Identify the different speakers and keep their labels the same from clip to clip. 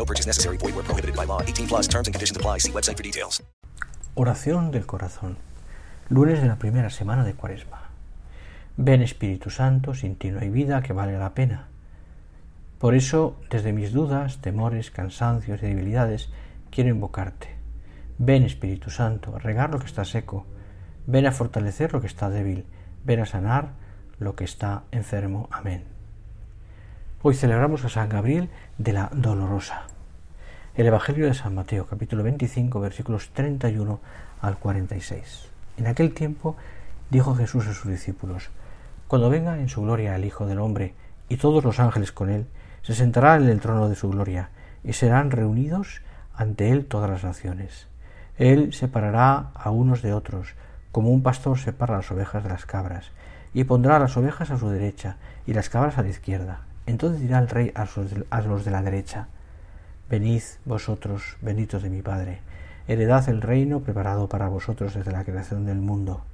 Speaker 1: No purchase necessary. Void where prohibited by law. 18 plus terms and conditions apply. See website for details.
Speaker 2: Oración del corazón. Lunes de la primera semana de Cuaresma. Ven Espíritu Santo, sin ti no hay vida que valga la pena. Por eso, desde mis dudas, temores, cansancios y debilidades, quiero invocarte. Ven Espíritu Santo, regar lo que está seco. Ven a fortalecer lo que está débil. Ven a sanar lo que está enfermo. Amén. Hoy celebramos a San Gabriel de la Dolorosa. El Evangelio de San Mateo, capítulo 25, versículos 31 al 46. En aquel tiempo dijo Jesús a sus discípulos, Cuando venga en su gloria el Hijo del Hombre y todos los ángeles con él, se sentará en el trono de su gloria y serán reunidos ante él todas las naciones. Él separará a unos de otros, como un pastor separa las ovejas de las cabras, y pondrá las ovejas a su derecha y las cabras a la izquierda. Entonces dirá el rey a los de la derecha, Venid vosotros, benditos de mi Padre, heredad el reino preparado para vosotros desde la creación del mundo.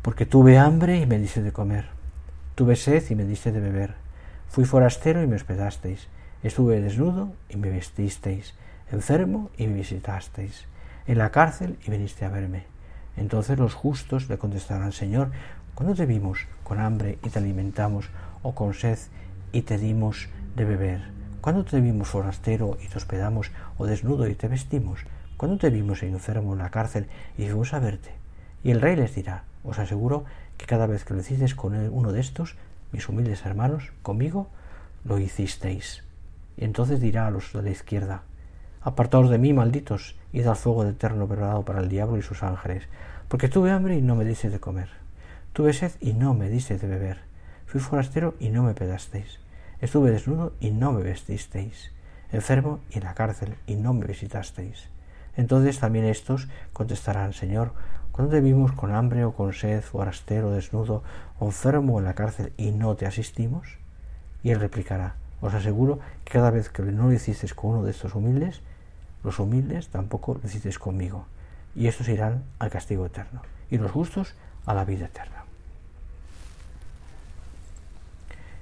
Speaker 2: Porque tuve hambre y me diste de comer, tuve sed y me diste de beber, fui forastero y me hospedasteis, estuve desnudo y me vestisteis, enfermo y me visitasteis, en la cárcel y viniste a verme. Entonces los justos le contestarán, Señor, ¿cuándo te vimos con hambre y te alimentamos, o con sed y te dimos de beber? ¿Cuándo te vimos forastero y te hospedamos, o desnudo y te vestimos? ¿Cuándo te vimos enfermo en la cárcel y fuimos a verte? Y el rey les dirá, os aseguro que cada vez que lo hicisteis con uno de estos, mis humildes hermanos, conmigo, lo hicisteis. Y entonces dirá a los de la izquierda, apartaos de mí, malditos, id al fuego eterno preparado para el diablo y sus ángeles, porque tuve hambre y no me diste de comer, tuve sed y no me diste de beber, fui forastero y no me pedasteis, estuve desnudo y no me vestisteis, enfermo y en la cárcel y no me visitasteis. Entonces también estos contestarán, Señor, cuando te vimos con hambre o con sed, forastero, desnudo, o enfermo en la cárcel y no te asistimos? Y él replicará, os aseguro que cada vez que no lo hicisteis con uno de estos humildes, los humildes tampoco lo hicisteis conmigo. Y estos irán al castigo eterno, y los justos a la vida eterna.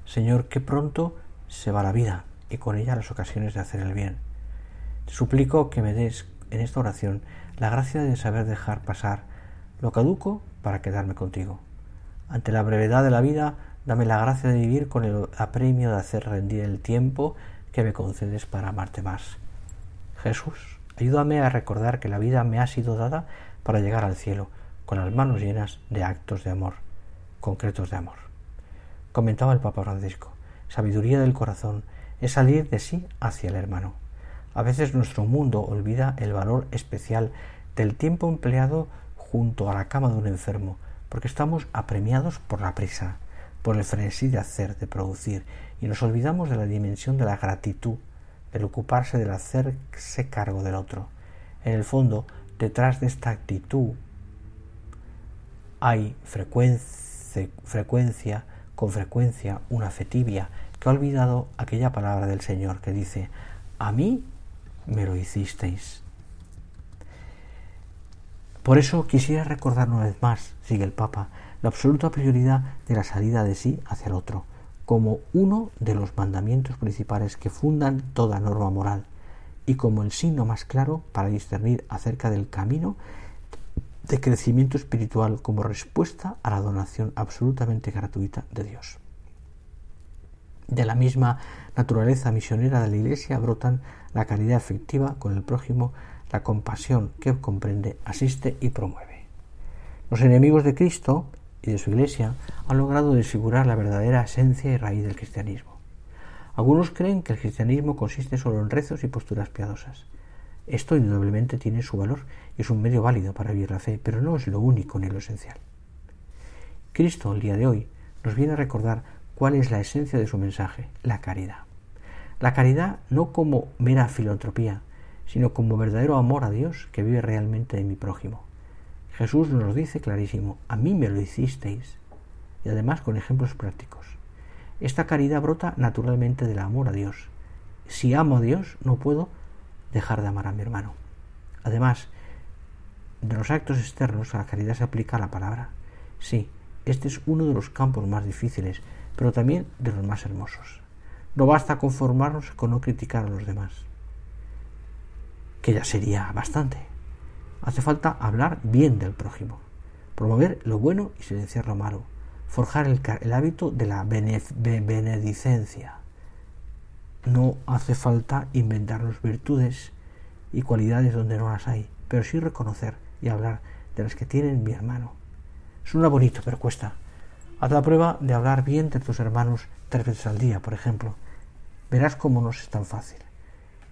Speaker 2: Señor, que pronto se va la vida y con ella las ocasiones de hacer el bien. Te suplico que me des en esta oración la gracia de saber dejar pasar lo caduco para quedarme contigo. Ante la brevedad de la vida, dame la gracia de vivir con el apremio de hacer rendir el tiempo que me concedes para amarte más. Jesús, ayúdame a recordar que la vida me ha sido dada para llegar al cielo, con las manos llenas de actos de amor, concretos de amor. Comentaba el Papa Francisco, sabiduría del corazón es salir de sí hacia el hermano. A veces nuestro mundo olvida el valor especial del tiempo empleado junto a la cama de un enfermo, porque estamos apremiados por la prisa, por el frenesí de hacer, de producir, y nos olvidamos de la dimensión de la gratitud, del ocuparse del hacerse cargo del otro. En el fondo, detrás de esta actitud hay frecuencia, con frecuencia una fe tibia que ha olvidado aquella palabra del Señor que dice, a mí me lo hicisteis. Por eso quisiera recordar una vez más, sigue el Papa, la absoluta prioridad de la salida de sí hacia el otro, como uno de los mandamientos principales que fundan toda norma moral y como el signo más claro para discernir acerca del camino de crecimiento espiritual como respuesta a la donación absolutamente gratuita de Dios. De la misma naturaleza misionera de la Iglesia brotan la caridad efectiva con el prójimo, la compasión que comprende, asiste y promueve. Los enemigos de Cristo y de su Iglesia han logrado desfigurar la verdadera esencia y raíz del cristianismo. Algunos creen que el cristianismo consiste solo en rezos y posturas piadosas. Esto indudablemente tiene su valor y es un medio válido para vivir la fe, pero no es lo único ni lo esencial. Cristo, el día de hoy, nos viene a recordar cuál es la esencia de su mensaje, la caridad. La caridad no como mera filantropía, sino como verdadero amor a Dios que vive realmente en mi prójimo. Jesús nos dice clarísimo, a mí me lo hicisteis, y además con ejemplos prácticos. Esta caridad brota naturalmente del amor a Dios. Si amo a Dios, no puedo dejar de amar a mi hermano. Además, de los actos externos a la caridad se aplica la palabra. Sí, este es uno de los campos más difíciles, pero también de los más hermosos. No basta conformarnos con no criticar a los demás, que ya sería bastante. Hace falta hablar bien del prójimo, promover lo bueno y silenciar lo malo, forjar el, hábito de la benedicencia. No hace falta inventarnos virtudes y cualidades donde no las hay, pero sí reconocer y hablar de las que tienen mi hermano. Suena bonito, pero cuesta. Haz la prueba de hablar bien de tus hermanos tres veces al día, por ejemplo. Verás cómo no es tan fácil.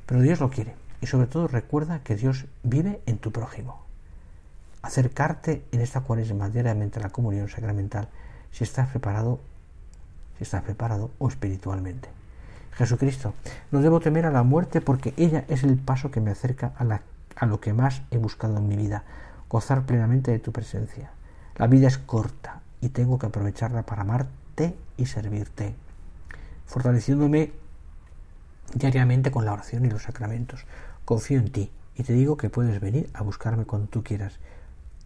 Speaker 2: Pero Dios lo quiere. Y sobre todo recuerda que Dios vive en tu prójimo. Acercarte en esta cuaresma diariamente a la comunión sacramental si estás preparado, si estás preparado o espiritualmente. Jesucristo, no debo temer a la muerte porque ella es el paso que me acerca a, a lo que más he buscado en mi vida, gozar plenamente de tu presencia. La vida es corta y tengo que aprovecharla para amarte y servirte, fortaleciéndome diariamente con la oración y los sacramentos. Confío en ti y te digo que puedes venir a buscarme cuando tú quieras,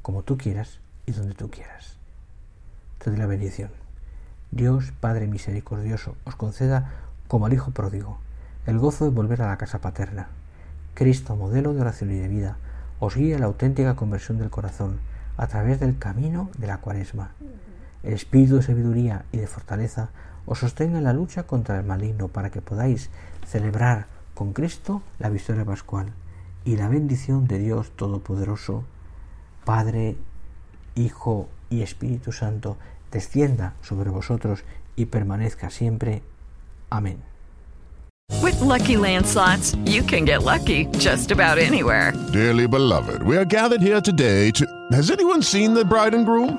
Speaker 2: como tú quieras y donde tú quieras. Te doy la bendición. Dios, Padre misericordioso, os conceda, como al Hijo pródigo, el gozo de volver a la casa paterna. Cristo, modelo de oración y de vida, os guíe a la auténtica conversión del corazón, a través del camino de la cuaresma. El espíritu de sabiduría y de fortaleza os sostenga en la lucha contra el maligno para que podáis celebrar con Cristo la victoria pascual y la bendición de Dios Todopoderoso, Padre, Hijo y Espíritu Santo, descienda sobre vosotros y permanezca siempre. Amén.
Speaker 3: With lucky landslots, you can get lucky just about anywhere.
Speaker 4: Dearly beloved, we are gathered here today to. Has anyone seen the bride and groom?